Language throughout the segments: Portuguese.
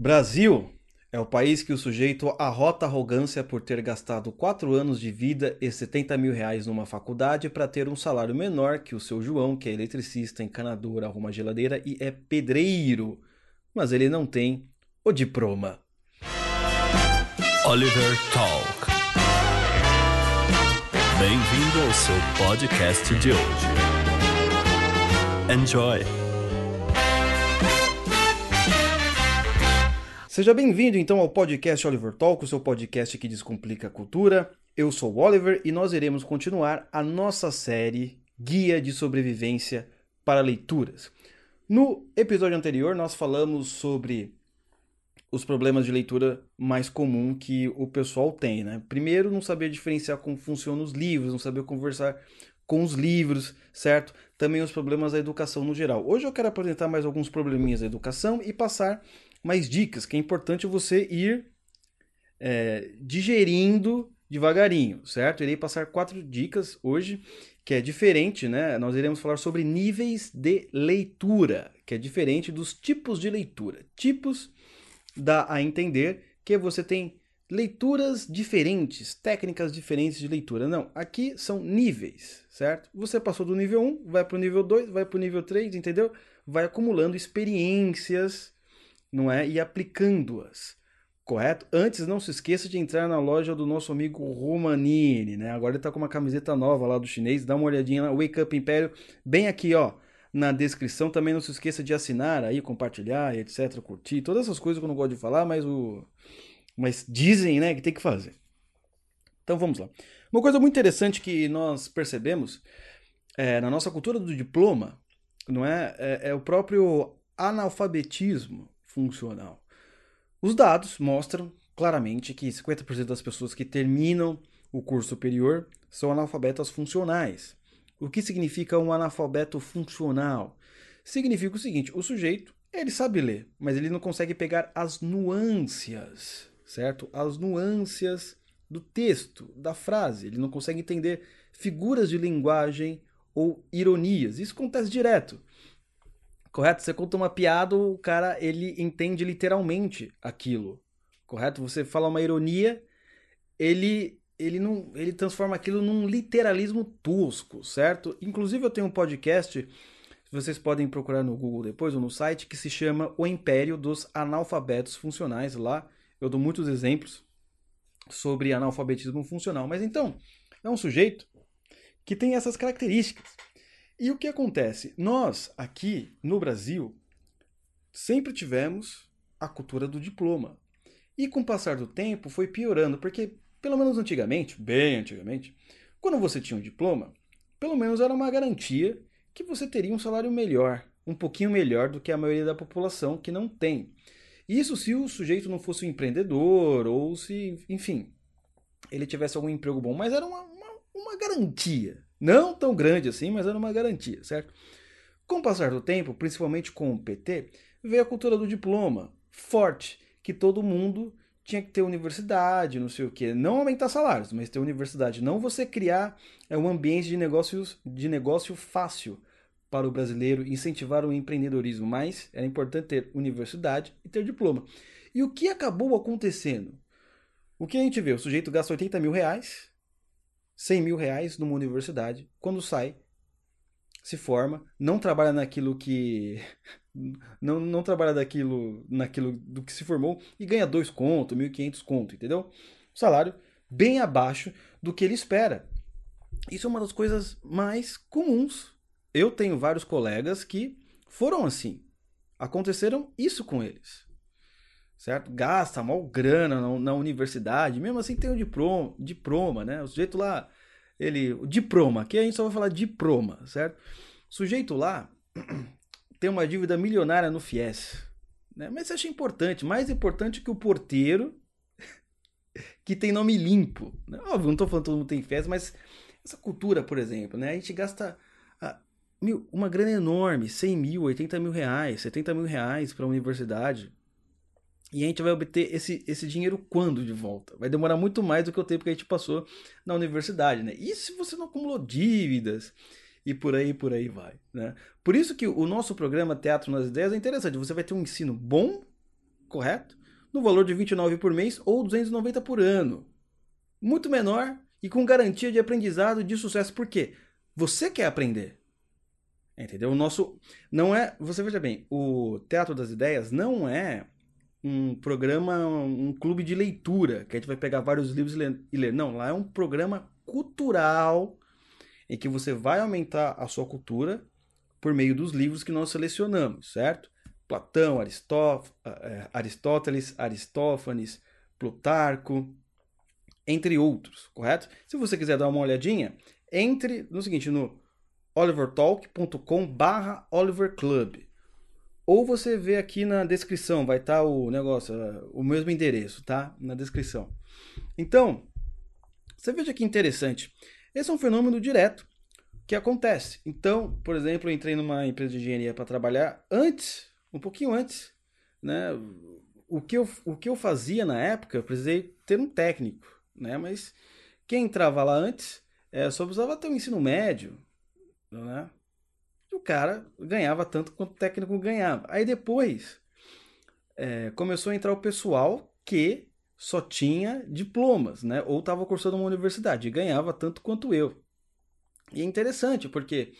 Brasil é o país que o sujeito arrota arrogância por ter gastado 4 anos de vida e 70 mil reais numa faculdade para ter um salário menor que o seu João, que é eletricista, encanador, arruma geladeira e é pedreiro. Mas ele não tem o diploma. Oliver Talk. Bem-vindo ao seu podcast de hoje. Enjoy! Seja bem-vindo então ao podcast Oliver Talk, o seu podcast que descomplica a cultura. Eu sou o Oliver e nós iremos continuar a nossa série Guia de Sobrevivência para Leituras. No episódio anterior, nós falamos sobre os problemas de leitura mais comum que o pessoal tem, né? Primeiro, não saber diferenciar como funcionam os livros, não saber conversar com os livros, certo? Também os problemas da educação no geral. Hoje eu quero apresentar mais alguns probleminhas da educação e passar mais dicas, que é importante você ir é, digerindo devagarinho, certo? Irei passar quatro dicas hoje, que é diferente, né? Nós iremos falar sobre níveis de leitura, que é diferente dos tipos de leitura. Tipos dá a entender que você tem leituras diferentes, técnicas diferentes de leitura. Não, aqui são níveis, certo? Você passou do nível 1, vai para o nível 2, vai para o nível 3, entendeu? Vai acumulando experiências não é? E aplicando-as. Correto? Antes, não se esqueça de entrar na loja do nosso amigo Romanini, né? Agora ele está com uma camiseta nova lá do chinês. Dá uma olhadinha lá, Wake Up Império, bem aqui, ó, na descrição. Também não se esqueça de assinar aí, compartilhar, etc, curtir, todas essas coisas que eu não gosto de falar, mas o mas dizem, né, que tem que fazer. Então vamos lá. Uma coisa muito interessante que nós percebemos é, na nossa cultura do diploma, não é, é, é o próprio analfabetismo funcional. Os dados mostram claramente que 50% das pessoas que terminam o curso superior são analfabetas funcionais. O que significa um analfabeto funcional? Significa o seguinte: o sujeito ele sabe ler, mas ele não consegue pegar as nuances, certo? As nuances do texto, da frase. Ele não consegue entender figuras de linguagem ou ironias. Isso acontece direto. Correto? Você conta uma piada, o cara ele entende literalmente aquilo. Correto? Você fala uma ironia, ele ele não ele transforma aquilo num literalismo tosco, certo? Inclusive eu tenho um podcast, vocês podem procurar no Google depois ou no site que se chama O Império dos Analfabetos Funcionais. Lá eu dou muitos exemplos sobre analfabetismo funcional. Mas então, é um sujeito que tem essas características. E o que acontece? Nós, aqui no Brasil, sempre tivemos a cultura do diploma. E com o passar do tempo foi piorando, porque, pelo menos antigamente, bem antigamente, quando você tinha um diploma, pelo menos era uma garantia que você teria um salário melhor, um pouquinho melhor do que a maioria da população que não tem. Isso se o sujeito não fosse um empreendedor ou se, enfim, ele tivesse algum emprego bom, mas era uma, uma, uma garantia, não tão grande assim, mas era uma garantia, certo? Com o passar do tempo, principalmente com o PT, veio a cultura do diploma, forte, que todo mundo tinha que ter universidade, não sei o quê. Não aumentar salários, mas ter universidade. Não você criar é, um ambiente de, negócios, de negócio fácil para o brasileiro, incentivar o empreendedorismo, mas era importante ter universidade e ter diploma. E o que acabou acontecendo? O que a gente vê? O sujeito gasta 80 mil reais 100 mil reais numa universidade, quando sai, se forma, não trabalha naquilo que. Não, não trabalha daquilo, naquilo do que se formou e ganha dois conto, 1.500 conto, entendeu? Salário bem abaixo do que ele espera. Isso é uma das coisas mais comuns. Eu tenho vários colegas que foram assim. Aconteceram isso com eles. Certo? Gasta mal grana na, na universidade, mesmo assim tem o diploma, diploma, né? O sujeito lá ele, o diploma, aqui a gente só vai falar diploma, certo? O sujeito lá tem uma dívida milionária no FIES, né? Mas você acha importante, mais importante que o porteiro que tem nome limpo. Né? Óbvio, não estou falando que todo mundo tem FIES, mas essa cultura, por exemplo, né? A gente gasta ah, uma grana enorme, 100 mil, 80 mil reais, 70 mil reais para a universidade. E a gente vai obter esse, esse dinheiro quando de volta? Vai demorar muito mais do que o tempo que a gente passou na universidade, né? E se você não acumulou dívidas? E por aí, por aí vai, né? Por isso que o nosso programa Teatro nas Ideias é interessante. Você vai ter um ensino bom correto? No valor de 29 por mês ou 290 por ano. Muito menor e com garantia de aprendizado de sucesso. Por quê? Você quer aprender. Entendeu? O nosso não é, você veja bem, o Teatro das Ideias não é um programa, um clube de leitura, que a gente vai pegar vários livros e ler. Não, lá é um programa cultural em que você vai aumentar a sua cultura por meio dos livros que nós selecionamos, certo? Platão, é, Aristóteles, Aristófanes, Plutarco, entre outros, correto? Se você quiser dar uma olhadinha, entre no seguinte, no olivertalk.com barra oliverclub. Ou você vê aqui na descrição, vai estar tá o negócio, o mesmo endereço, tá? Na descrição. Então, você veja que interessante. Esse é um fenômeno direto que acontece. Então, por exemplo, eu entrei numa empresa de engenharia para trabalhar antes, um pouquinho antes, né? O que, eu, o que eu fazia na época, eu precisei ter um técnico, né? Mas quem entrava lá antes é, só precisava ter um ensino médio, né? E o cara ganhava tanto quanto o técnico ganhava. Aí depois é, começou a entrar o pessoal que só tinha diplomas, né? Ou estava cursando uma universidade e ganhava tanto quanto eu. E é interessante porque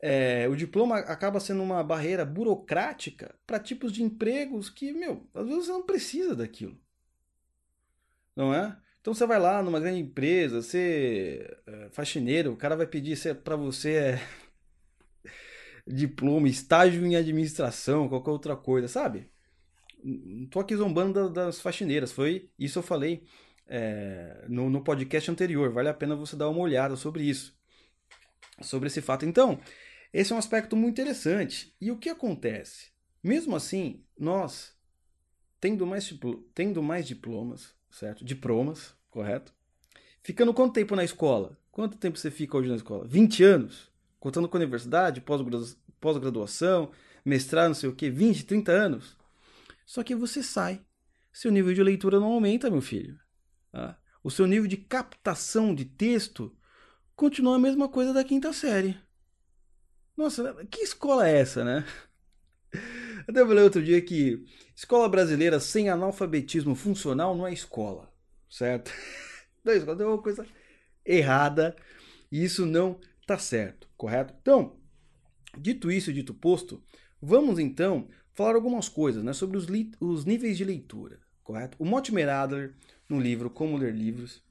é, o diploma acaba sendo uma barreira burocrática para tipos de empregos que, meu, às vezes você não precisa daquilo. Não é? Então você vai lá numa grande empresa, você é faxineiro, o cara vai pedir para você é, diploma, estágio em administração, qualquer outra coisa, sabe? Não tô aqui zombando das faxineiras, foi isso eu falei é, no, no podcast anterior. Vale a pena você dar uma olhada sobre isso, sobre esse fato. Então, esse é um aspecto muito interessante. E o que acontece? Mesmo assim, nós, tendo mais, tendo mais diplomas, certo? Diplomas, correto? Ficando quanto tempo na escola? Quanto tempo você fica hoje na escola? 20 anos? Contando com a universidade, pós-graduação, mestrado, não sei o que, 20, 30 anos? Só que você sai. Seu nível de leitura não aumenta, meu filho. Tá? O seu nível de captação de texto continua a mesma coisa da quinta série. Nossa, que escola é essa, né? Até falei outro dia que escola brasileira sem analfabetismo funcional não é escola, certo? Não é escola, é uma coisa errada e isso não tá certo, correto? Então, dito isso, dito posto, vamos então falar algumas coisas né, sobre os, os níveis de leitura, correto? O Mortimer Adler, no livro Como Ler Livros,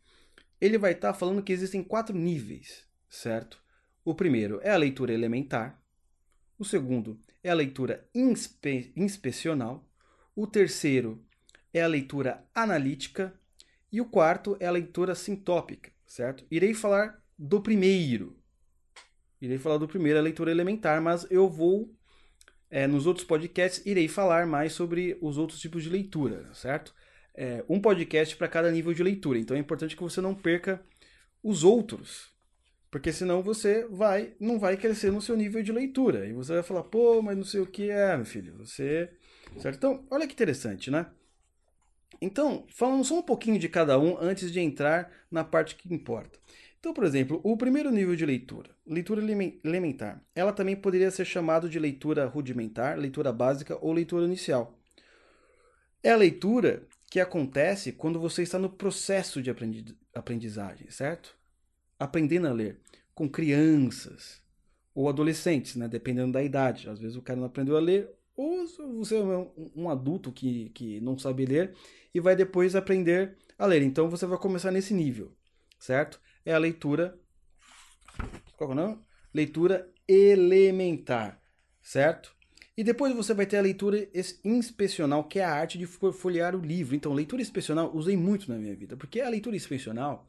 ele vai estar tá falando que existem quatro níveis, certo? O primeiro é a leitura elementar, o segundo é a leitura inspe inspecional, o terceiro é a leitura analítica e o quarto é a leitura sintópica, certo? Irei falar do primeiro. Irei falar do primeiro, a leitura elementar, mas eu vou é, nos outros podcasts irei falar mais sobre os outros tipos de leitura, certo? É, um podcast para cada nível de leitura. Então é importante que você não perca os outros, porque senão você vai não vai crescer no seu nível de leitura. E você vai falar, pô, mas não sei o que é, meu filho. Você. Certo? Então, olha que interessante, né? Então, falando só um pouquinho de cada um antes de entrar na parte que importa. Então, por exemplo, o primeiro nível de leitura, leitura elementar, ela também poderia ser chamada de leitura rudimentar, leitura básica ou leitura inicial. É a leitura que acontece quando você está no processo de aprendizagem, certo? Aprendendo a ler com crianças ou adolescentes, né? dependendo da idade. Às vezes o cara não aprendeu a ler, ou você é um adulto que, que não sabe ler e vai depois aprender a ler. Então você vai começar nesse nível, certo? É a leitura. Qual é o nome? Leitura elementar, certo? E depois você vai ter a leitura inspecional, que é a arte de folhear o livro. Então, leitura inspecional usei muito na minha vida, porque a leitura inspecional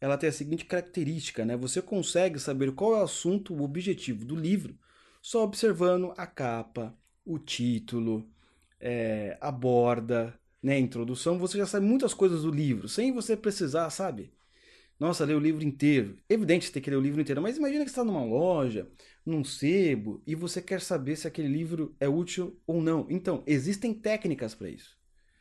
ela tem a seguinte característica, né? Você consegue saber qual é o assunto, o objetivo do livro, só observando a capa, o título, é, a borda, né, a introdução. Você já sabe muitas coisas do livro, sem você precisar, sabe? Nossa, ler o livro inteiro. Evidente você tem que ler o livro inteiro, mas imagina que você está numa loja, num sebo, e você quer saber se aquele livro é útil ou não. Então, existem técnicas para isso,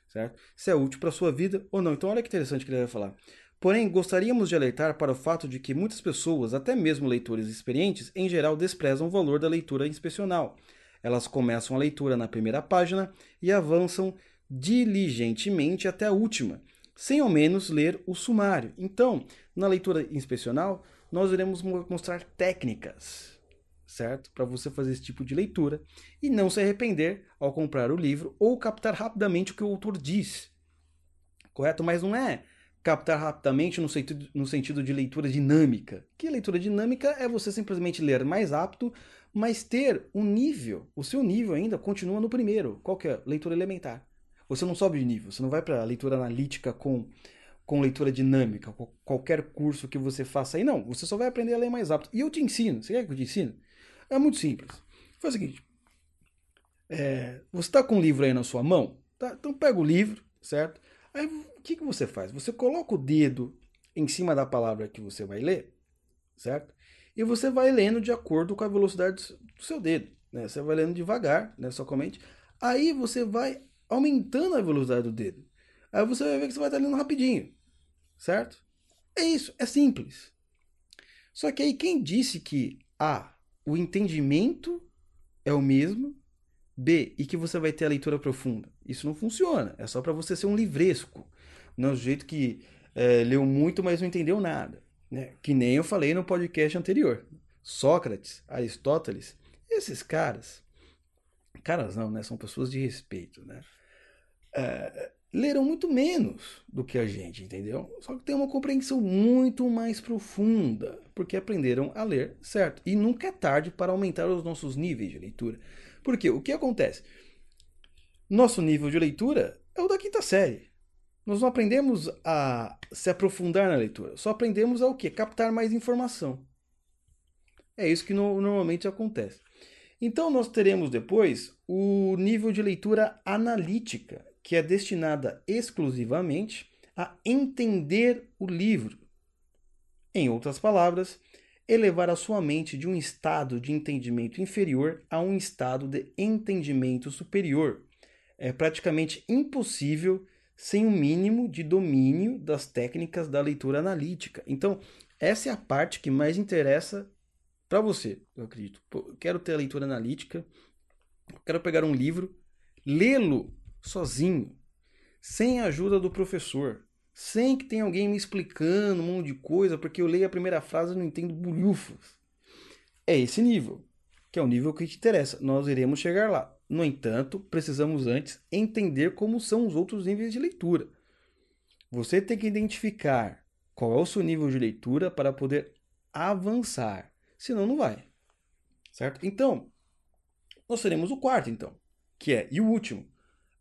certo? Se é útil para a sua vida ou não. Então, olha que interessante que ele vai falar. Porém, gostaríamos de alertar para o fato de que muitas pessoas, até mesmo leitores experientes, em geral desprezam o valor da leitura inspecional. Elas começam a leitura na primeira página e avançam diligentemente até a última, sem ao menos ler o sumário. Então, na leitura inspecional, nós iremos mostrar técnicas, certo? Para você fazer esse tipo de leitura e não se arrepender ao comprar o livro ou captar rapidamente o que o autor diz. Correto? Mas não é captar rapidamente no sentido, no sentido de leitura dinâmica. Que leitura dinâmica é você simplesmente ler mais apto, mas ter um nível, o seu nível ainda continua no primeiro. Qual que é? Leitura elementar. Você não sobe de nível, você não vai para leitura analítica com, com leitura dinâmica, qualquer curso que você faça aí, não. Você só vai aprender a ler mais rápido. E eu te ensino. Você quer que eu te ensine? É muito simples. Faz o seguinte. É, você está com o livro aí na sua mão? Tá? Então pega o livro, certo? Aí o que, que você faz? Você coloca o dedo em cima da palavra que você vai ler, certo? E você vai lendo de acordo com a velocidade do seu dedo. Né? Você vai lendo devagar, né? somente. Aí você vai aumentando a velocidade do dedo. Aí você vai ver que você vai estar lendo rapidinho, certo? É isso, é simples. Só que aí quem disse que A, o entendimento é o mesmo, B, e que você vai ter a leitura profunda? Isso não funciona, é só para você ser um livresco. Não é o jeito que é, leu muito, mas não entendeu nada. Né? Que nem eu falei no podcast anterior. Sócrates, Aristóteles, esses caras, caras não, né? São pessoas de respeito, né? É, leram muito menos do que a gente, entendeu? Só que tem uma compreensão muito mais profunda, porque aprenderam a ler certo. E nunca é tarde para aumentar os nossos níveis de leitura. Porque o que acontece? Nosso nível de leitura é o da quinta série. Nós não aprendemos a se aprofundar na leitura, só aprendemos a o quê? Captar mais informação. É isso que no, normalmente acontece. Então nós teremos depois o nível de leitura analítica, que é destinada exclusivamente a entender o livro. Em outras palavras, elevar a sua mente de um estado de entendimento inferior a um estado de entendimento superior. É praticamente impossível sem o um mínimo de domínio das técnicas da leitura analítica. Então, essa é a parte que mais interessa para você, eu acredito. Eu quero ter a leitura analítica, quero pegar um livro, lê-lo sozinho, sem a ajuda do professor, sem que tenha alguém me explicando um monte de coisa, porque eu leio a primeira frase e não entendo bulhufas. É esse nível, que é o nível que te interessa. Nós iremos chegar lá. No entanto, precisamos antes entender como são os outros níveis de leitura. Você tem que identificar qual é o seu nível de leitura para poder avançar. Senão, não vai. Certo? Então, nós teremos o quarto, então, que é, e o último,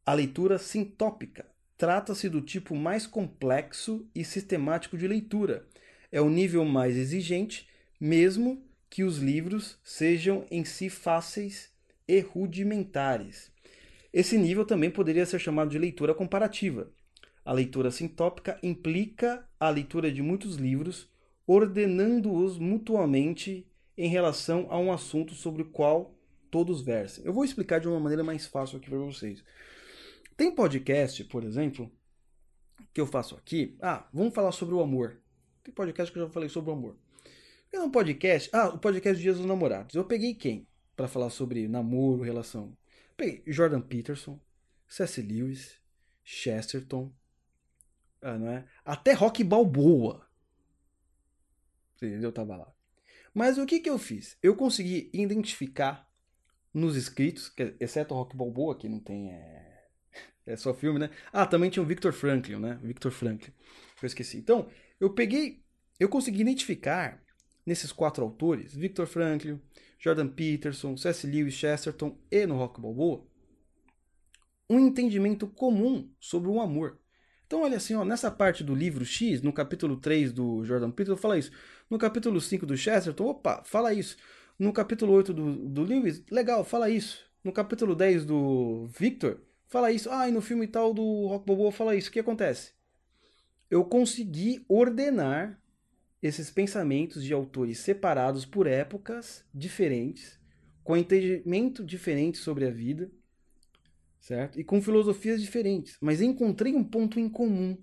a leitura sintópica. Trata-se do tipo mais complexo e sistemático de leitura. É o nível mais exigente, mesmo que os livros sejam em si fáceis e rudimentares. Esse nível também poderia ser chamado de leitura comparativa. A leitura sintópica implica a leitura de muitos livros, ordenando-os mutuamente em relação a um assunto sobre o qual todos versem. Eu vou explicar de uma maneira mais fácil aqui para vocês. Tem podcast, por exemplo, que eu faço aqui. Ah, vamos falar sobre o amor. Tem podcast que eu já falei sobre o amor. Tem um podcast. Ah, o podcast Dias dos Namorados. Eu peguei quem? para falar sobre namoro, relação. Peguei Jordan Peterson, C.S. Lewis, Chesterton, ah, não é? Até Rock Balboa. Entendeu? Eu tava lá. Mas o que que eu fiz? Eu consegui identificar nos escritos, exceto Rock Balboa, que não tem. É, é só filme, né? Ah, também tinha o Victor Franklin, né? Victor Franklin. Eu esqueci. Então, eu peguei. Eu consegui identificar nesses quatro autores, Victor Franklin, Jordan Peterson, C.S. Lewis, Chesterton e no Rock Balboa, um entendimento comum sobre o amor. Então, olha assim, ó, nessa parte do livro X, no capítulo 3 do Jordan Peterson, fala isso. No capítulo 5 do Chesterton, opa, fala isso. No capítulo 8 do, do Lewis, legal, fala isso. No capítulo 10 do Victor, fala isso. Ah, e no filme tal do Rock Balboa, fala isso. O que acontece? Eu consegui ordenar esses pensamentos de autores separados por épocas diferentes, com entendimento diferente sobre a vida, certo? E com filosofias diferentes, mas encontrei um ponto em comum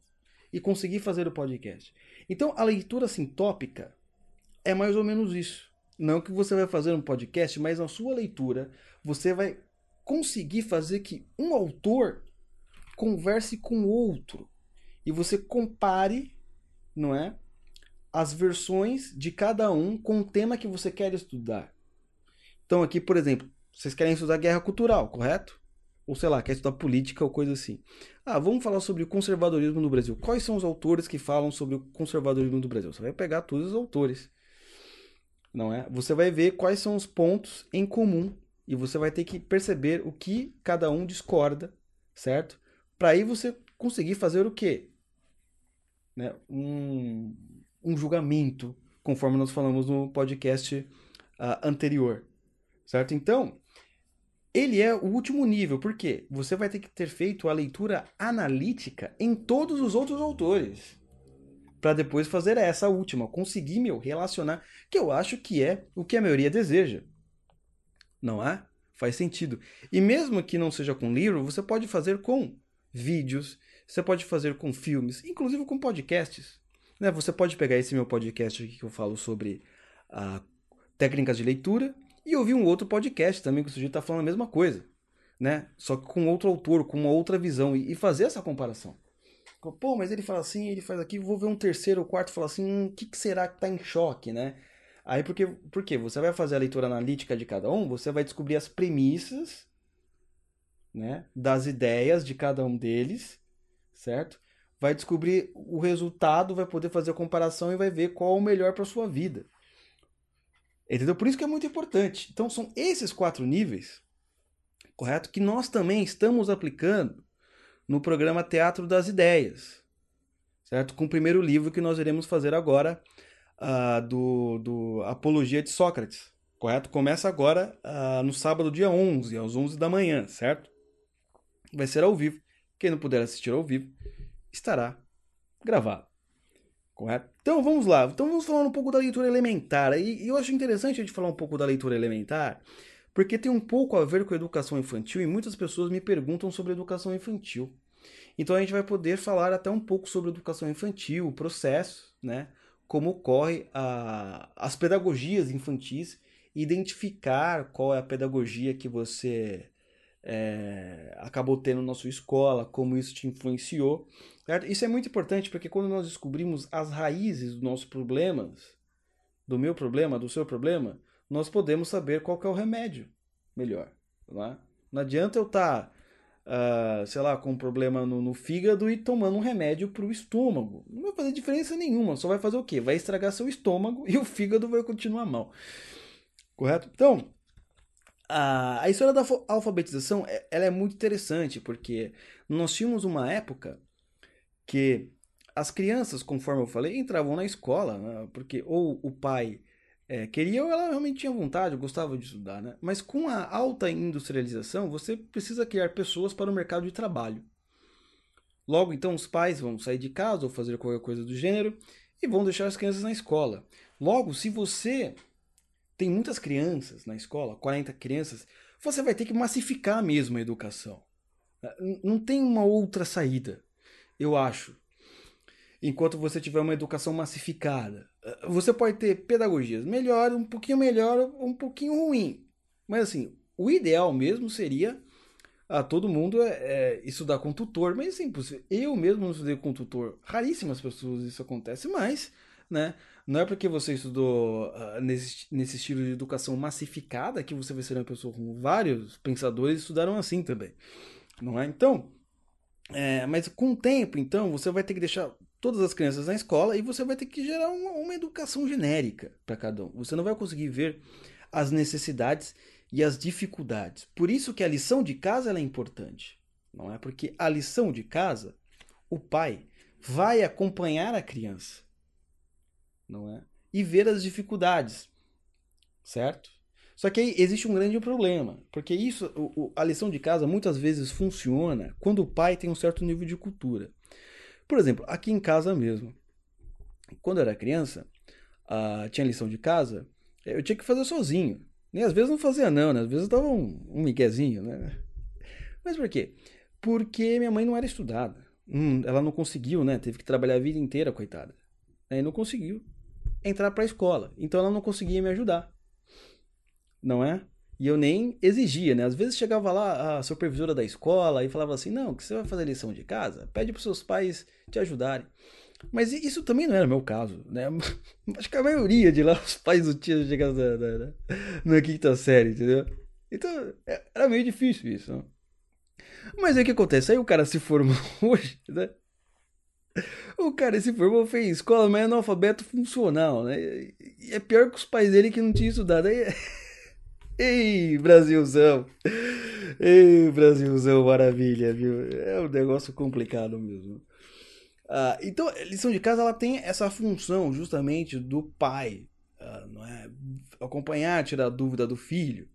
e consegui fazer o podcast. Então, a leitura sintópica é mais ou menos isso. Não que você vai fazer um podcast, mas na sua leitura você vai conseguir fazer que um autor converse com outro e você compare, não é? As versões de cada um com o tema que você quer estudar. Então, aqui, por exemplo, vocês querem estudar guerra cultural, correto? Ou sei lá, quer estudar política ou coisa assim. Ah, vamos falar sobre o conservadorismo no Brasil. Quais são os autores que falam sobre o conservadorismo do Brasil? Você vai pegar todos os autores. Não é? Você vai ver quais são os pontos em comum e você vai ter que perceber o que cada um discorda, certo? Para aí você conseguir fazer o quê? Né? Um, um julgamento, conforme nós falamos no podcast uh, anterior, certo? Então, ele é o último nível, porque você vai ter que ter feito a leitura analítica em todos os outros autores. Para depois fazer essa última, conseguir meu relacionar, que eu acho que é o que a maioria deseja. Não é? Faz sentido. E mesmo que não seja com livro, você pode fazer com vídeos, você pode fazer com filmes, inclusive com podcasts. Né? Você pode pegar esse meu podcast aqui que eu falo sobre a técnicas de leitura e ouvir um outro podcast também que o sujeito está falando a mesma coisa, né? Só que com outro autor, com uma outra visão e, fazer essa comparação. Pô, mas ele fala assim, ele faz aqui, vou ver um terceiro ou quarto falar assim, hum, o que, que será que está em choque, né? Aí porque, porque você vai fazer a leitura analítica de cada um, você vai descobrir as premissas né, das ideias de cada um deles, certo? Vai descobrir o resultado, vai poder fazer a comparação e vai ver qual é o melhor para sua vida. Entendeu? Por isso que é muito importante. Então são esses quatro níveis, correto? Que nós também estamos aplicando no programa Teatro das Ideias, certo? Com o primeiro livro que nós iremos fazer agora, uh, do, do Apologia de Sócrates, correto? Começa agora uh, no sábado, dia 11, às 11 da manhã, certo? vai ser ao vivo. Quem não puder assistir ao vivo estará gravado. Correto? Então vamos lá. Então vamos falar um pouco da leitura elementar. E eu acho interessante a gente falar um pouco da leitura elementar, porque tem um pouco a ver com a educação infantil e muitas pessoas me perguntam sobre educação infantil. Então a gente vai poder falar até um pouco sobre educação infantil, o processo, né? Como ocorre a, as pedagogias infantis, identificar qual é a pedagogia que você é, acabou tendo na sua escola, como isso te influenciou. Certo? Isso é muito importante porque quando nós descobrimos as raízes dos nossos problemas, do meu problema, do seu problema, nós podemos saber qual é o remédio melhor. Não, é? não adianta eu estar, tá, uh, sei lá, com um problema no, no fígado e tomando um remédio para o estômago. Não vai fazer diferença nenhuma, só vai fazer o quê? Vai estragar seu estômago e o fígado vai continuar mal. Correto? Então, a, a história da alfabetização é, ela é muito interessante, porque nós tínhamos uma época que as crianças, conforme eu falei, entravam na escola, né? porque ou o pai é, queria ou ela realmente tinha vontade, gostava de estudar, né? Mas com a alta industrialização, você precisa criar pessoas para o mercado de trabalho. Logo, então, os pais vão sair de casa ou fazer qualquer coisa do gênero e vão deixar as crianças na escola. Logo, se você tem muitas crianças na escola, 40 crianças, você vai ter que massificar mesmo a educação. Não tem uma outra saída, eu acho. Enquanto você tiver uma educação massificada. Você pode ter pedagogias melhor, um pouquinho melhor, um pouquinho ruim. Mas assim, o ideal mesmo seria a todo mundo é, é, estudar com tutor, mas impossível. Eu mesmo não estudei com tutor. Raríssimas pessoas isso acontece, mas né? Não é porque você estudou uh, nesse, nesse estilo de educação massificada que você vai ser uma pessoa como vários pensadores estudaram assim também, não é? Então, é, mas com o tempo, então, você vai ter que deixar todas as crianças na escola e você vai ter que gerar uma, uma educação genérica para cada um. Você não vai conseguir ver as necessidades e as dificuldades. Por isso que a lição de casa é importante, não é? Porque a lição de casa, o pai vai acompanhar a criança não é? E ver as dificuldades, certo? Só que aí existe um grande problema, porque isso, o, a lição de casa muitas vezes funciona quando o pai tem um certo nível de cultura. Por exemplo, aqui em casa mesmo, quando eu era criança, uh, tinha lição de casa, eu tinha que fazer sozinho. E às vezes não fazia não, né? Às vezes eu dava um, um miguezinho, né? Mas por quê? Porque minha mãe não era estudada. Hum, ela não conseguiu, né? Teve que trabalhar a vida inteira, coitada. Aí não conseguiu entrar para a escola. Então ela não conseguia me ajudar. Não é? E eu nem exigia, né? Às vezes chegava lá a supervisora da escola e falava assim: não, que você vai fazer lição de casa, pede para seus pais te ajudarem. Mas isso também não era meu caso, né? Acho que a maioria de lá, os pais não tinham chegado na, na, na quinta série, entendeu? Então, é, era meio difícil isso, né? Mas aí o que acontece? Aí o cara se formou hoje, né? O cara se formou, fez escola, mas é analfabeto funcional, né? E é pior que os pais dele que não tinham estudado. Aí... Ei, Brasilzão! Ei, Brasilzão, maravilha, viu? É um negócio complicado mesmo. Ah, então, a lição de casa ela tem essa função justamente do pai, ah, não é? Acompanhar, tirar dúvida do filho.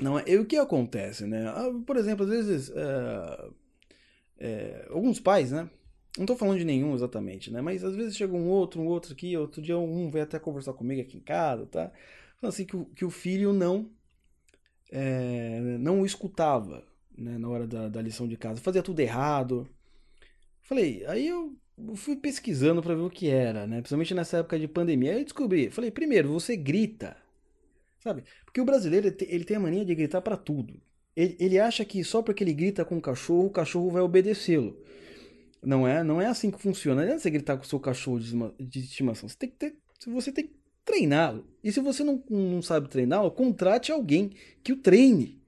Não é? E o que acontece, né? Ah, por exemplo, às vezes é, é, alguns pais, né? Não tô falando de nenhum exatamente, né? Mas às vezes chega um outro, um outro aqui, outro dia um veio até conversar comigo aqui em casa, tá? Assim que o, que o filho não é, não o escutava, né? Na hora da, da lição de casa, fazia tudo errado. Falei, aí eu fui pesquisando para ver o que era, né? Principalmente nessa época de pandemia. Aí eu descobri, falei, primeiro, você grita, sabe? Porque o brasileiro ele tem a mania de gritar para tudo. Ele, ele acha que só porque ele grita com o cachorro, o cachorro vai obedecê-lo. Não é, não é assim que funciona. Não adianta você gritar com o seu cachorro de estimação. Você tem que ter, você tem que treiná-lo. E se você não, não sabe treiná-lo, contrate alguém que o treine.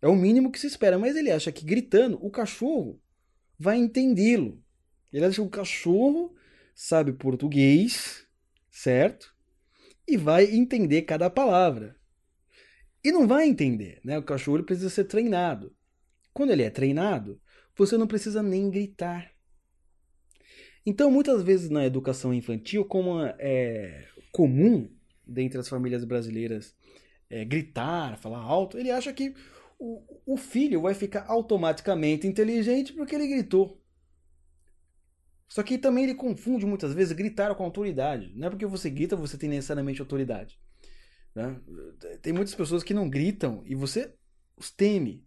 É o mínimo que se espera. Mas ele acha que gritando, o cachorro vai entendê-lo. Ele acha que o cachorro sabe português, certo? E vai entender cada palavra. E não vai entender, né? O cachorro precisa ser treinado. Quando ele é treinado, você não precisa nem gritar. Então, muitas vezes na educação infantil, como é comum dentre as famílias brasileiras é, gritar, falar alto, ele acha que o, o filho vai ficar automaticamente inteligente porque ele gritou. Só que também ele confunde muitas vezes gritar com autoridade. Não é porque você grita você tem necessariamente autoridade. Né? Tem muitas pessoas que não gritam e você os teme.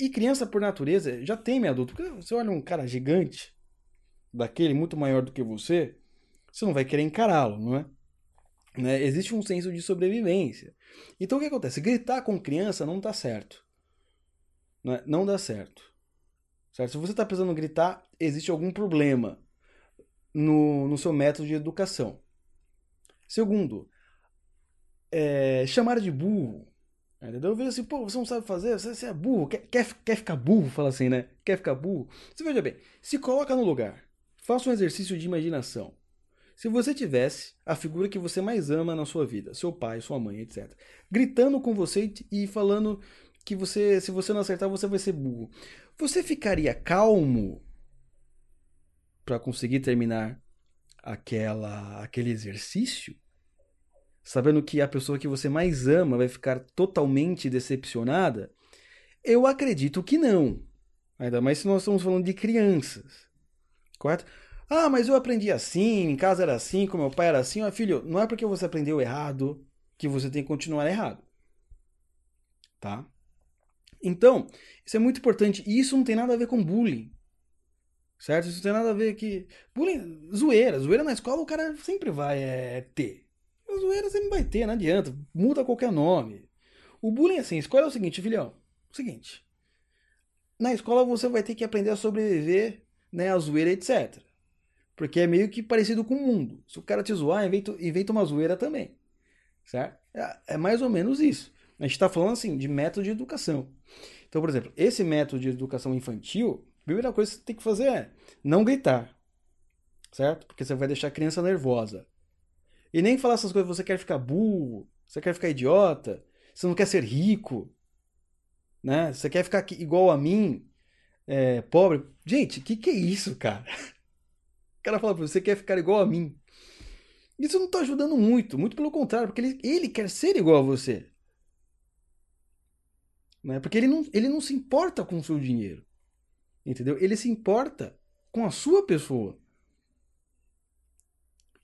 E criança, por natureza, já teme adulto. Porque você olha um cara gigante, daquele muito maior do que você, você não vai querer encará-lo, não é? Né? Existe um senso de sobrevivência. Então o que acontece? Gritar com criança não dá certo. Não, é? não dá certo. certo. Se você está precisando gritar, existe algum problema no, no seu método de educação. Segundo, é, chamar de burro Entendeu? Eu vejo assim, pô, você não sabe fazer, você, você é burro, quer, quer, quer ficar burro, fala assim, né? Quer ficar burro? Você veja bem, se coloca no lugar, faça um exercício de imaginação. Se você tivesse a figura que você mais ama na sua vida, seu pai, sua mãe, etc., gritando com você e falando que você, se você não acertar, você vai ser burro, você ficaria calmo para conseguir terminar aquela, aquele exercício? sabendo que a pessoa que você mais ama vai ficar totalmente decepcionada? Eu acredito que não. Ainda mais se nós estamos falando de crianças. Correto? Ah, mas eu aprendi assim, em casa era assim, com meu pai era assim. Ah, filho, não é porque você aprendeu errado que você tem que continuar errado. Tá? Então, isso é muito importante. E isso não tem nada a ver com bullying. Certo? Isso não tem nada a ver que. Bullying, zoeira. Zoeira na escola o cara sempre vai é, ter. A zoeira sempre vai ter, não adianta. Muda qualquer nome. O bullying, assim, escola é o seguinte, filhão. O seguinte. Na escola você vai ter que aprender a sobreviver, né, a zoeira, etc. Porque é meio que parecido com o mundo. Se o cara te zoar, inventa, inventa uma zoeira também. Certo? É, é mais ou menos isso. A gente está falando, assim, de método de educação. Então, por exemplo, esse método de educação infantil, a primeira coisa que você tem que fazer é não gritar. Certo? Porque você vai deixar a criança nervosa. E nem falar essas coisas, você quer ficar burro, você quer ficar idiota, você não quer ser rico, né? Você quer ficar igual a mim, é, pobre. Gente, o que, que é isso, cara? O cara fala pra você, quer ficar igual a mim. Isso não tá ajudando muito, muito pelo contrário, porque ele, ele quer ser igual a você. Né? Porque ele não, ele não se importa com o seu dinheiro. Entendeu? Ele se importa com a sua pessoa.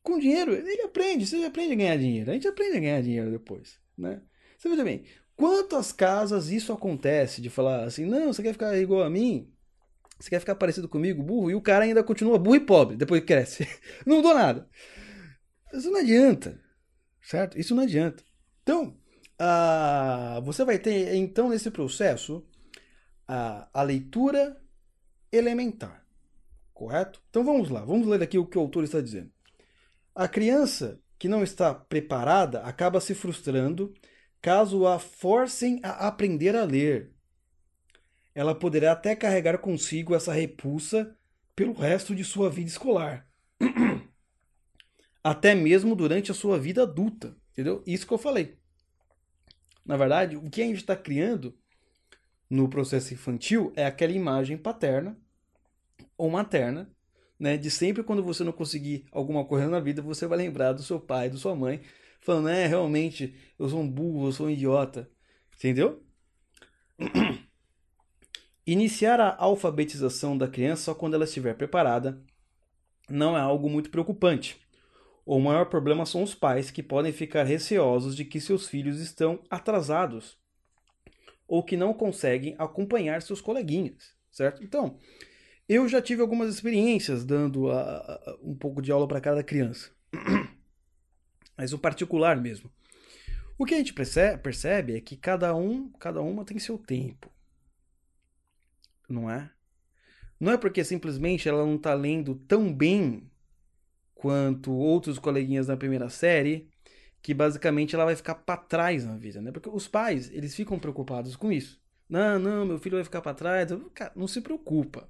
Com dinheiro, ele aprende, você aprende a ganhar dinheiro. A gente aprende a ganhar dinheiro depois, né? Você veja bem, quantas casas isso acontece de falar assim, não, você quer ficar igual a mim? Você quer ficar parecido comigo, burro? E o cara ainda continua burro e pobre, depois que cresce. Não dou nada. Isso não adianta, certo? Isso não adianta. Então, você vai ter, então, nesse processo, a, a leitura elementar. Correto? Então vamos lá, vamos ler aqui o que o autor está dizendo. A criança que não está preparada acaba se frustrando caso a forcem a aprender a ler. Ela poderá até carregar consigo essa repulsa pelo resto de sua vida escolar. até mesmo durante a sua vida adulta. Entendeu? Isso que eu falei. Na verdade, o que a gente está criando no processo infantil é aquela imagem paterna ou materna, né? De sempre quando você não conseguir alguma coisa na vida, você vai lembrar do seu pai, da sua mãe, falando, é, realmente, eu sou um burro, eu sou um idiota. Entendeu? Iniciar a alfabetização da criança só quando ela estiver preparada não é algo muito preocupante. O maior problema são os pais que podem ficar receosos de que seus filhos estão atrasados ou que não conseguem acompanhar seus coleguinhas, certo? Então, eu já tive algumas experiências dando a, a, um pouco de aula para cada criança, mas o particular mesmo. O que a gente percebe é que cada um, cada uma tem seu tempo, não é? Não é porque simplesmente ela não está lendo tão bem quanto outros coleguinhas da primeira série, que basicamente ela vai ficar para trás na vida, né? Porque os pais, eles ficam preocupados com isso. Não, não, meu filho vai ficar para trás. Cara, não se preocupa.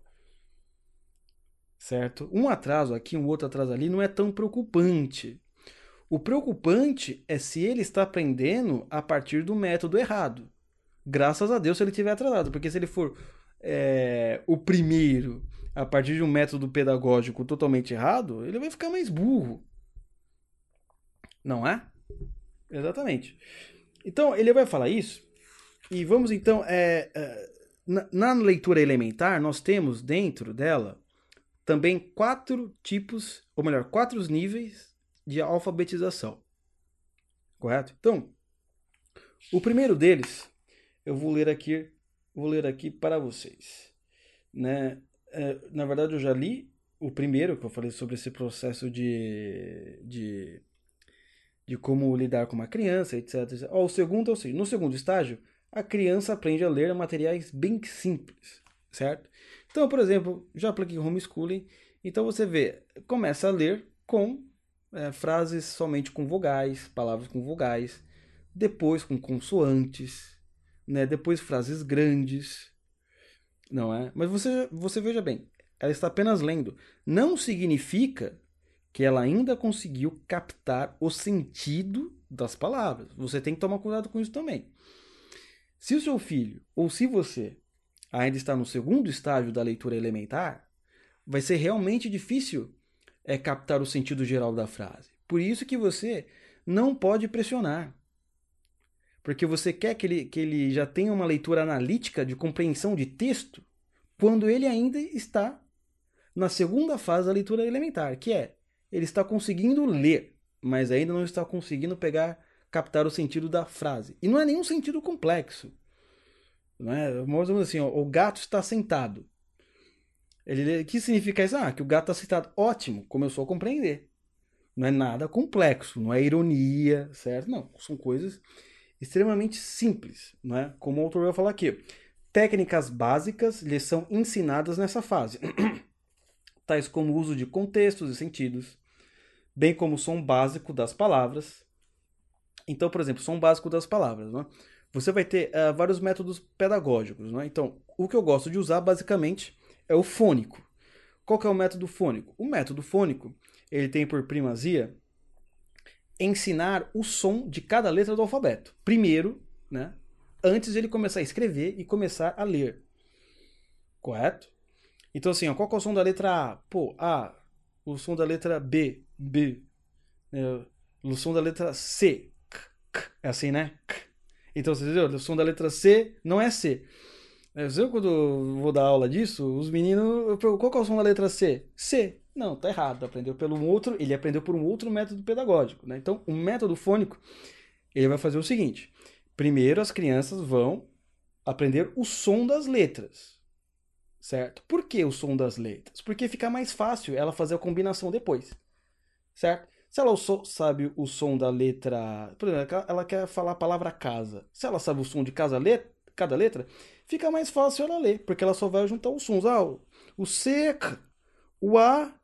Certo? Um atraso aqui, um outro atraso ali não é tão preocupante. O preocupante é se ele está aprendendo a partir do método errado. Graças a Deus se ele tiver atrasado, porque se ele for é, o primeiro a partir de um método pedagógico totalmente errado, ele vai ficar mais burro. Não é? Exatamente. Então, ele vai falar isso. E vamos então. É, é, na, na leitura elementar, nós temos dentro dela também quatro tipos, ou melhor, quatro níveis de alfabetização. Correto? Então, o primeiro deles, eu vou ler aqui, vou ler aqui para vocês. Né? é, na verdade, eu já li o primeiro, que eu falei sobre esse processo de, de, de como lidar com uma criança, etc. etc. Ó, o segundo é o seguinte: no segundo estágio, a criança aprende a ler materiais bem simples, certo? Então, por exemplo, já apliquei homeschooling, então você vê, começa a ler com é, frases somente com vogais, palavras com vogais, depois com consoantes, né? depois frases grandes, não é? Mas você, você veja bem, ela está apenas lendo. Não significa que ela ainda conseguiu captar o sentido das palavras. Você tem que tomar cuidado com isso também. Se o seu filho ou se você ainda está no segundo estágio da leitura elementar, vai ser realmente difícil é, captar o sentido geral da frase. Por isso que você não pode pressionar. Porque você quer que ele, que ele já tenha uma leitura analítica de compreensão de texto quando ele ainda está na segunda fase da leitura elementar, que é ele está conseguindo ler, mas ainda não está conseguindo pegar, captar o sentido da frase. E não é nenhum sentido complexo. Não é? Mais ou menos assim, ó, o gato está sentado. Ele, que significa isso? Ah, que o gato está sentado. Ótimo, começou a compreender. Não é nada complexo, não é ironia, certo? Não, são coisas extremamente simples, não é? Como o autor vai falar aqui. Técnicas básicas lhe são ensinadas nessa fase, tais como o uso de contextos e sentidos, bem como o som básico das palavras. Então, por exemplo, som básico das palavras. Né? Você vai ter uh, vários métodos pedagógicos. Né? Então, o que eu gosto de usar basicamente é o fônico. Qual que é o método fônico? O método fônico ele tem por primazia ensinar o som de cada letra do alfabeto. Primeiro, né, antes de ele começar a escrever e começar a ler. Correto? Então, assim, ó, qual é o som da letra A? Pô, A. O som da letra B, B. É, o som da letra C, k. É assim, né? Então, você entendeu? O som da letra C não é C. É, eu, quando vou dar aula disso, os meninos. Qual é o som da letra C? C. Não, tá errado. Aprendeu pelo outro. Ele aprendeu por um outro método pedagógico. Né? Então, o método fônico ele vai fazer o seguinte: Primeiro, as crianças vão aprender o som das letras. Certo? Por que o som das letras? Porque fica mais fácil ela fazer a combinação depois. Certo? Se ela sabe o som da letra. Por exemplo, ela quer falar a palavra casa. Se ela sabe o som de casa, cada letra, fica mais fácil ela ler, porque ela só vai juntar os sons. Ah, o C, o A,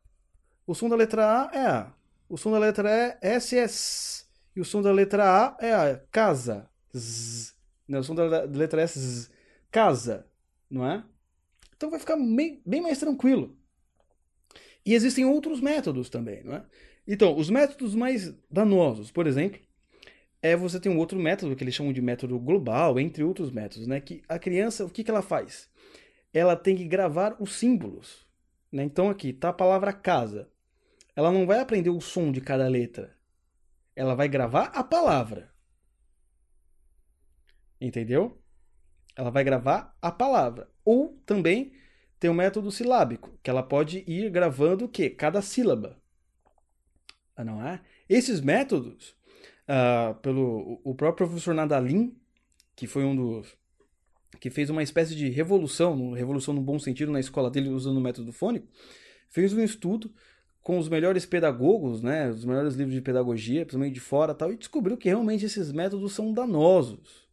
o som da letra A é A. O som da letra E é S, S. E o som da letra A é A. Casa. Z. Não, o som da letra S, Z. Casa. Não é? Então vai ficar bem, bem mais tranquilo. E existem outros métodos também, não é? Então, os métodos mais danosos, por exemplo, é você tem um outro método que eles chamam de método global, entre outros métodos, né? Que a criança, o que, que ela faz? Ela tem que gravar os símbolos. Né? Então aqui tá a palavra casa. Ela não vai aprender o som de cada letra. Ela vai gravar a palavra. Entendeu? Ela vai gravar a palavra. Ou também tem o método silábico, que ela pode ir gravando o quê? Cada sílaba. Ah, não é? Esses métodos, uh, pelo o próprio professor Nadalim, que foi um dos que fez uma espécie de revolução, revolução no bom sentido na escola dele usando o método fônico, fez um estudo com os melhores pedagogos, né, os melhores livros de pedagogia, principalmente de fora, tal, e descobriu que realmente esses métodos são danosos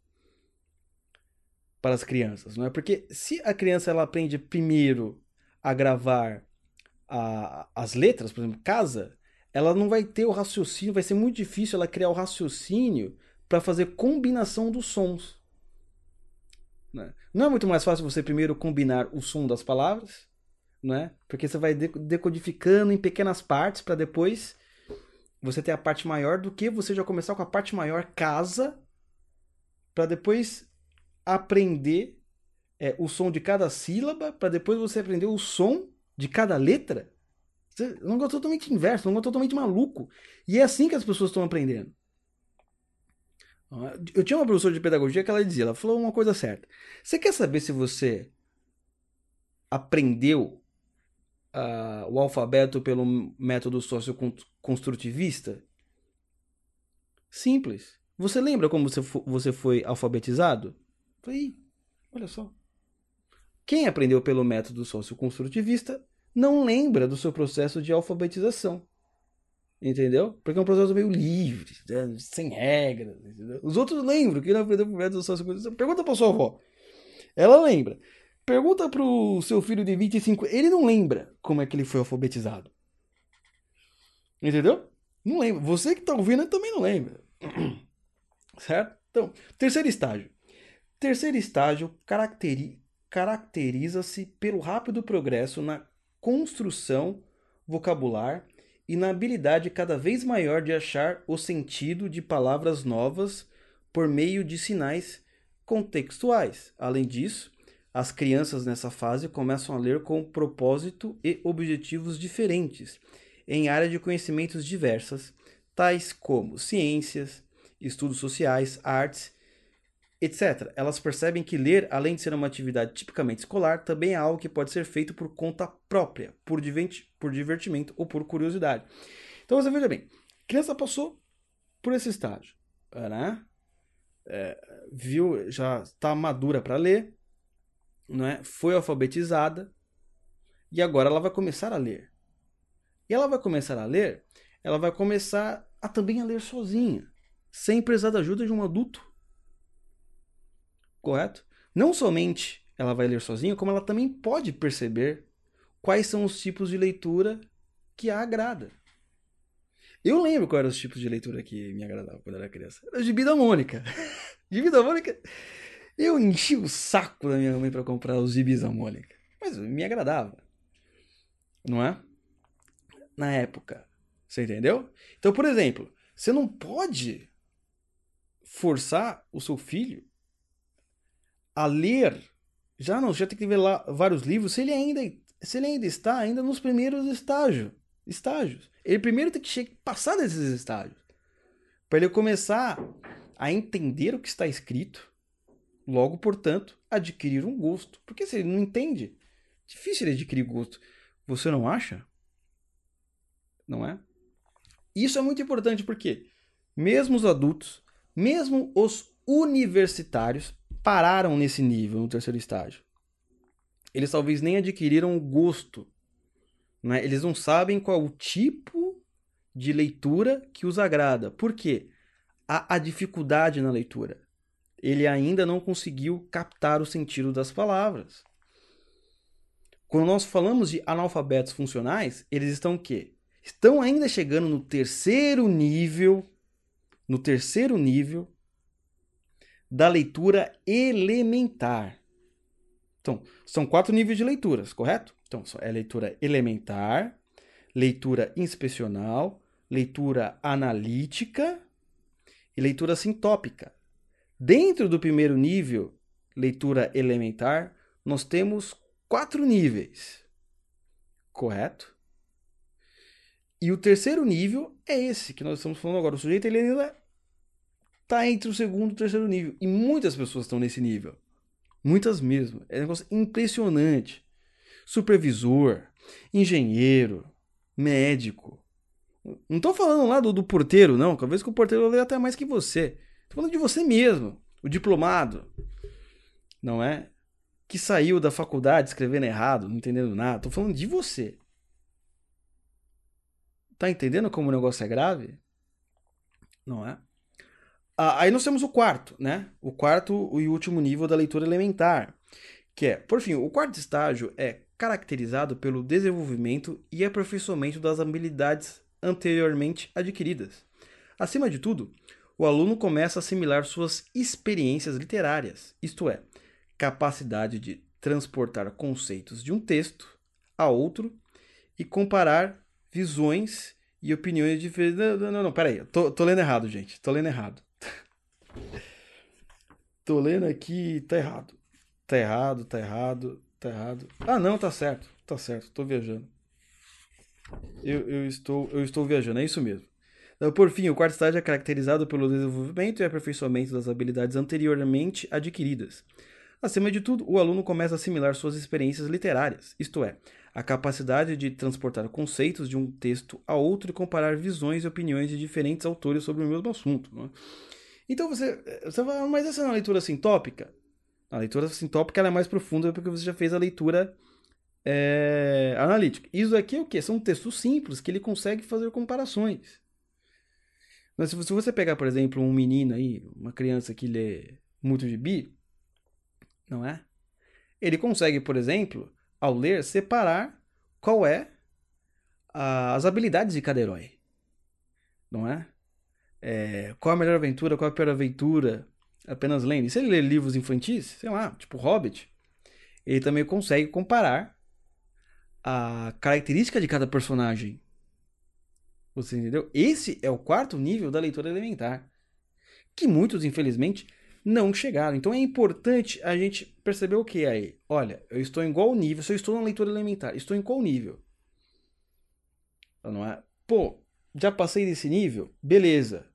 para as crianças, não é? Porque se a criança ela aprende primeiro a gravar a, as letras, por exemplo, casa, ela não vai ter o raciocínio, vai ser muito difícil ela criar o raciocínio para fazer combinação dos sons. Né? Não é muito mais fácil você primeiro combinar o som das palavras, né? Porque você vai decodificando em pequenas partes para depois você ter a parte maior do que você já começar com a parte maior casa para depois aprender é, o som de cada sílaba para depois você aprender o som de cada letra. É um negócio totalmente inverso, um negócio totalmente maluco. E é assim que as pessoas estão aprendendo. Eu tinha uma professora de pedagogia que ela dizia, ela falou uma coisa certa. Você quer saber se você aprendeu uh, o alfabeto pelo método socioconstrutivista? Simples. Você lembra como você, você foi alfabetizado? Falei, olha só. Quem aprendeu pelo método socioconstrutivista não lembra do seu processo de alfabetização. Entendeu? Porque é um processo meio livre, né? sem regras. Entendeu? Os outros lembram que não aprendeu por método socioconstrutivista. Pergunta para sua avó. Ela lembra. Pergunta pro seu filho de 25, ele não lembra como é que ele foi alfabetizado. Entendeu? Não lembra. Você que está ouvindo também não lembra. Certo? Então, terceiro estágio. Terceiro estágio caracteriza-se pelo rápido progresso na construção vocabular e na habilidade cada vez maior de achar o sentido de palavras novas por meio de sinais contextuais. Além disso, as crianças nessa fase começam a ler com propósito e objetivos diferentes em áreas de conhecimentos diversas, tais como ciências, estudos sociais, artes etc. Elas percebem que ler, além de ser uma atividade tipicamente escolar, também é algo que pode ser feito por conta própria, por, por divertimento ou por curiosidade. Então você veja bem, a criança passou por esse estágio, né? É, viu, já está madura para ler, né? foi alfabetizada e agora ela vai começar a ler. E ela vai começar a ler, ela vai começar a também a ler sozinha, sem precisar da ajuda de um adulto correto? Não somente ela vai ler sozinha, como ela também pode perceber quais são os tipos de leitura que a agrada. Eu lembro quais eram os tipos de leitura que me agradavam quando era criança. Era o Gibi Mônica. gibi da Mônica. Eu enchi o saco da minha mãe para comprar os gibis da Mônica. Mas me agradava. Não é? Na época. Você entendeu? Então, por exemplo, você não pode forçar o seu filho a ler, já não, já tem que ver lá vários livros, se ele ainda, se ele ainda está ainda nos primeiros estágios, estágios. Ele primeiro tem que passar desses estágios para ele começar a entender o que está escrito, logo, portanto, adquirir um gosto. Porque se ele não entende, difícil ele adquirir gosto. Você não acha? Não é? Isso é muito importante porque mesmo os adultos, mesmo os universitários, pararam nesse nível, no terceiro estágio. Eles talvez nem adquiriram o gosto. Né? Eles não sabem qual o tipo de leitura que os agrada. Por quê? Há a dificuldade na leitura. Ele ainda não conseguiu captar o sentido das palavras. Quando nós falamos de analfabetos funcionais, eles estão o quê? Estão ainda chegando no terceiro nível, no terceiro nível da leitura elementar. Então, são quatro níveis de leituras, correto? Então, é leitura elementar, leitura inspecional, leitura analítica e leitura sintópica. Dentro do primeiro nível, leitura elementar, nós temos quatro níveis, correto? E o terceiro nível é esse que nós estamos falando agora. O sujeito ele ainda está entre o segundo e o terceiro nível. E muitas pessoas estão nesse nível. Muitas mesmo. É um negócio impressionante. Supervisor, engenheiro, médico. Não estou falando lá do, do porteiro, não. Talvez que o porteiro lê até mais que você. Estou falando de você mesmo. O diplomado. Não é? Que saiu da faculdade escrevendo errado, não entendendo nada. Estou falando de você. Tá entendendo como o negócio é grave? Não é? Ah, aí nós temos o quarto, né? O quarto e último nível da leitura elementar, que é, por fim, o quarto estágio é caracterizado pelo desenvolvimento e aperfeiçoamento das habilidades anteriormente adquiridas. Acima de tudo, o aluno começa a assimilar suas experiências literárias, isto é, capacidade de transportar conceitos de um texto a outro e comparar visões e opiniões diferentes. Não, não, não, peraí, tô, tô lendo errado, gente, tô lendo errado. Tô lendo aqui, tá errado. Tá errado, tá errado, tá errado. Ah, não, tá certo. Tá certo, tô viajando. Eu, eu, estou, eu estou viajando, é isso mesmo. Então, por fim, o quarto estágio é caracterizado pelo desenvolvimento e aperfeiçoamento das habilidades anteriormente adquiridas. Acima de tudo, o aluno começa a assimilar suas experiências literárias, isto é, a capacidade de transportar conceitos de um texto a outro e comparar visões e opiniões de diferentes autores sobre o mesmo assunto. Né? Então você, você fala, mas essa é uma leitura sintópica? A leitura sintópica é mais profunda porque você já fez a leitura é, analítica. Isso aqui é o que? São textos simples que ele consegue fazer comparações. Mas se você pegar, por exemplo, um menino aí, uma criança que lê muito de bi, não é? Ele consegue, por exemplo, ao ler, separar qual é as habilidades de cada herói. Não é? é? Qual a melhor aventura, qual a pior aventura, apenas lendo. E se ele ler livros infantis, sei lá, tipo Hobbit, ele também consegue comparar a característica de cada personagem. Você entendeu? Esse é o quarto nível da leitura elementar. Que muitos, infelizmente, não chegaram. Então é importante a gente perceber o que aí. Olha, eu estou em qual nível? Se eu estou na leitura elementar, estou em qual nível? Não é? Pô, já passei desse nível? Beleza.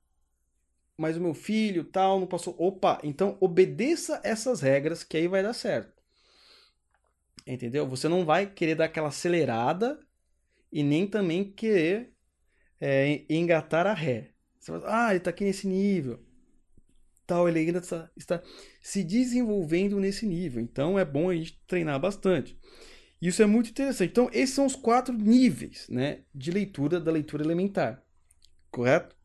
Mas o meu filho tal não passou. Opa, então obedeça essas regras que aí vai dar certo. Entendeu? Você não vai querer dar aquela acelerada e nem também querer é, engatar a ré. Você vai, ah, ele está aqui nesse nível tal, ele ainda está, está se desenvolvendo nesse nível. Então é bom a gente treinar bastante. Isso é muito interessante. Então, esses são os quatro níveis né, de leitura da leitura elementar. Correto?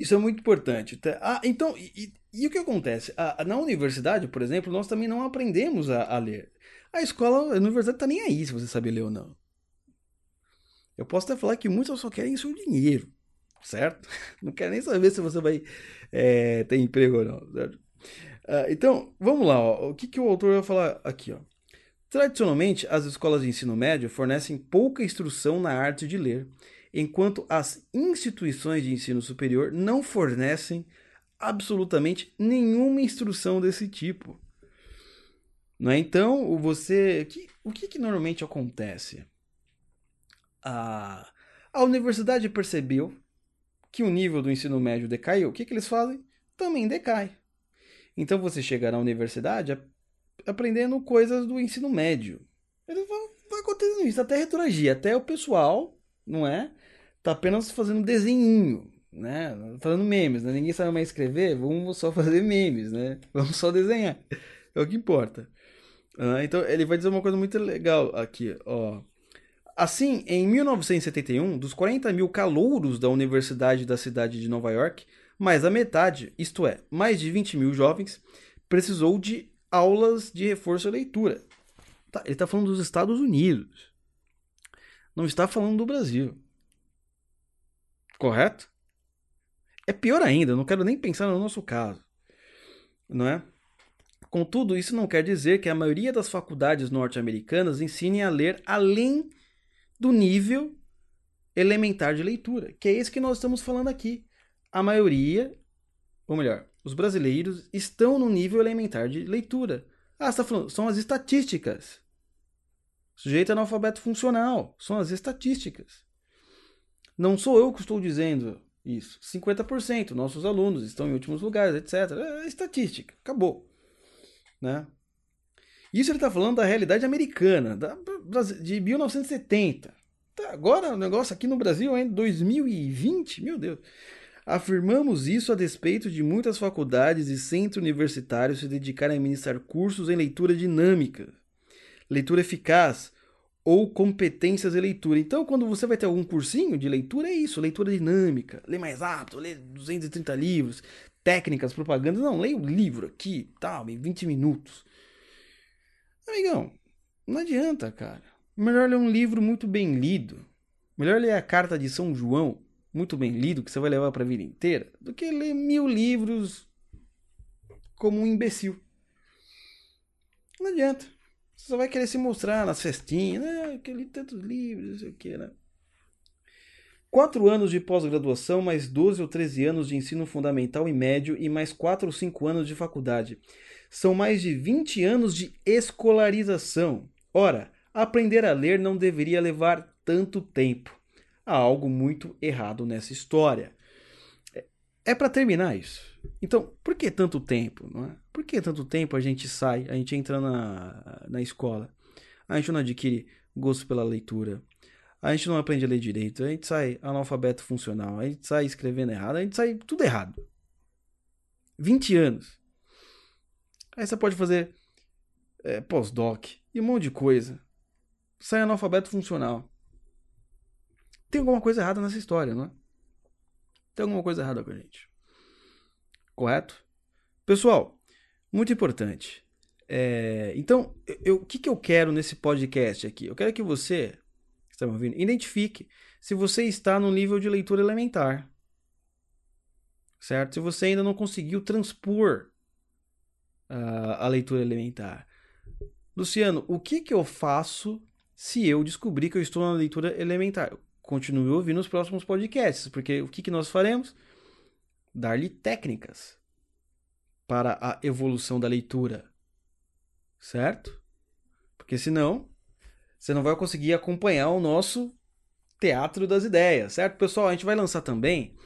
Isso é muito importante. Tá? Ah, então, e, e o que acontece? Ah, na universidade, por exemplo, nós também não aprendemos a, a ler. A escola, a universidade está nem aí se você sabe ler ou não. Eu posso até falar que muitos só querem seu dinheiro certo? Não quero nem saber se você vai é, ter emprego ou não, certo? Uh, então, vamos lá, ó. o que, que o autor vai falar aqui? Ó? Tradicionalmente, as escolas de ensino médio fornecem pouca instrução na arte de ler, enquanto as instituições de ensino superior não fornecem absolutamente nenhuma instrução desse tipo. Não é? Então, você, que, o que, que normalmente acontece? A, a universidade percebeu que o nível do ensino médio decaiu, o que, que eles fazem? Também decai. Então você chega na universidade aprendendo coisas do ensino médio. Ele vai, acontecendo isso, até retroagir, até o pessoal, não é? Tá apenas fazendo desenho, né? Fazendo memes, né? Ninguém sabe mais escrever, vamos só fazer memes, né? Vamos só desenhar. É o que importa. Ah, então ele vai dizer uma coisa muito legal aqui, ó. Assim, em 1971, dos 40 mil calouros da Universidade da cidade de Nova York, mais da metade, isto é, mais de 20 mil jovens, precisou de aulas de reforço à leitura. Tá, ele está falando dos Estados Unidos. Não está falando do Brasil. Correto? É pior ainda, não quero nem pensar no nosso caso. Não é? Contudo, isso não quer dizer que a maioria das faculdades norte-americanas ensinem a ler além do nível elementar de leitura, que é esse que nós estamos falando aqui. A maioria, ou melhor, os brasileiros estão no nível elementar de leitura. Ah, está falando, são as estatísticas. Sujeito analfabeto funcional, são as estatísticas. Não sou eu que estou dizendo isso. 50% nossos alunos estão em últimos lugares, etc. É estatística, acabou. Né? Isso ele está falando da realidade americana, da, de 1970. Tá, agora o negócio aqui no Brasil é em 2020, meu Deus. Afirmamos isso a despeito de muitas faculdades e centros universitários se dedicarem a ministrar cursos em leitura dinâmica, leitura eficaz ou competências de leitura. Então, quando você vai ter algum cursinho de leitura, é isso, leitura dinâmica, lê mais rápido, lê 230 livros, técnicas, propagandas. Não, leia o livro aqui, tal, em 20 minutos. Amigão, não adianta, cara. Melhor ler um livro muito bem lido. Melhor ler a Carta de São João muito bem lido, que você vai levar para a vida inteira, do que ler mil livros como um imbecil. Não adianta. Você só vai querer se mostrar nas festinhas, né? Que eu li tantos livros, não sei o que, né? Quatro anos de pós-graduação, mais 12 ou 13 anos de ensino fundamental e médio e mais 4 ou 5 anos de faculdade. São mais de 20 anos de escolarização. Ora, aprender a ler não deveria levar tanto tempo há algo muito errado nessa história. É, é para terminar isso. Então, por que tanto tempo? Não é? Por que tanto tempo a gente sai, a gente entra na, na escola, a gente não adquire gosto pela leitura, a gente não aprende a ler direito, a gente sai analfabeto funcional, a gente sai escrevendo errado, a gente sai tudo errado. 20 anos. Aí você pode fazer é, pós-doc e um monte de coisa. Sai analfabeto funcional. Tem alguma coisa errada nessa história, não é? Tem alguma coisa errada com a gente. Correto? Pessoal, muito importante. É, então, o que, que eu quero nesse podcast aqui? Eu quero que você, que está me ouvindo, identifique se você está no nível de leitura elementar. Certo? Se você ainda não conseguiu transpor uh, a leitura elementar. Luciano, o que, que eu faço se eu descobrir que eu estou na leitura elementar? continue ouvindo os próximos podcasts, porque o que, que nós faremos? Dar-lhe técnicas para a evolução da leitura, certo? Porque senão você não vai conseguir acompanhar o nosso teatro das ideias, certo? Pessoal, a gente vai lançar também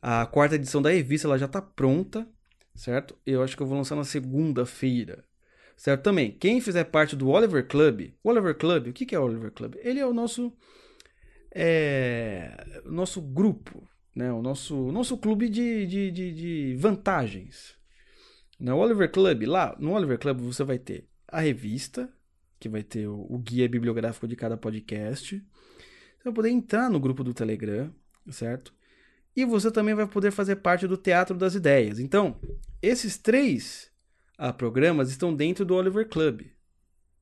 a quarta edição da revista, ela já está pronta, certo? Eu acho que eu vou lançar na segunda-feira, certo? Também, quem fizer parte do Oliver Club, o Oliver Club, o que é o Oliver Club? Ele é o nosso é, nosso grupo, né? o nosso, nosso clube de, de, de, de vantagens. No né? Oliver Club, lá no Oliver Club você vai ter a revista, que vai ter o, o guia bibliográfico de cada podcast. Você vai poder entrar no grupo do Telegram, certo? E você também vai poder fazer parte do Teatro das Ideias. Então, esses três ah, programas estão dentro do Oliver Club,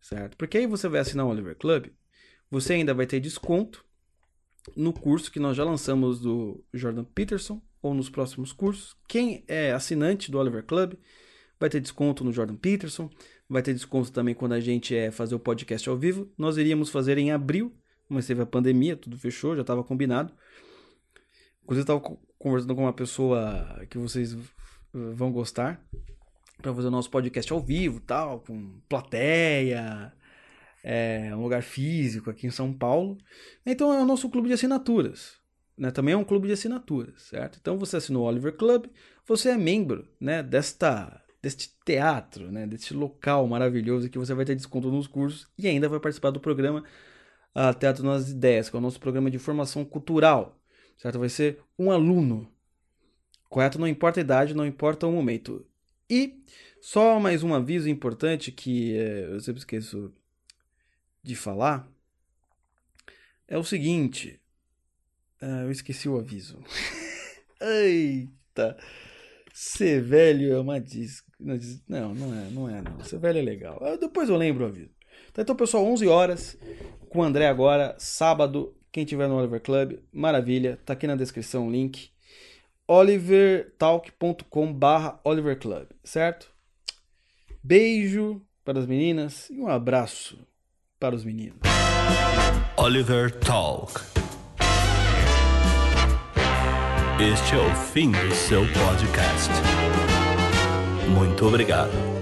certo? Porque aí você vai assinar o Oliver Club, você ainda vai ter desconto no curso que nós já lançamos do Jordan Peterson ou nos próximos cursos. Quem é assinante do Oliver Club vai ter desconto no Jordan Peterson, vai ter desconto também quando a gente é fazer o podcast ao vivo. Nós iríamos fazer em abril, mas teve a pandemia, tudo fechou, já estava combinado. Inclusive, eu estava conversando com uma pessoa que vocês vão gostar para fazer o nosso podcast ao vivo, tal, com plateia, é um lugar físico aqui em São Paulo. Então é o nosso clube de assinaturas. Né? Também é um clube de assinaturas, certo? Então você assinou o Oliver Club, você é membro né, desta, deste teatro, né, deste local maravilhoso que você vai ter desconto nos cursos e ainda vai participar do programa uh, Teatro nas Ideias, que é o nosso programa de formação cultural, certo? Vai ser um aluno, correto? Não importa a idade, não importa o momento. E só mais um aviso importante que é, eu sempre esqueço de falar, é o seguinte. Ah, eu esqueci o aviso. Eita. Ser velho é uma disco. Não, não é, não é, não. Ser velho é legal. Ah, depois eu lembro o aviso. Então, pessoal, 11 horas com o André agora, sábado. Quem tiver no Oliver Club, maravilha. Tá aqui na descrição o link. olivertalk.com Oliver Club, certo? Beijo para as meninas e um abraço para os meninos. Oliver Talk. Este é o fim do seu podcast. Muito obrigado.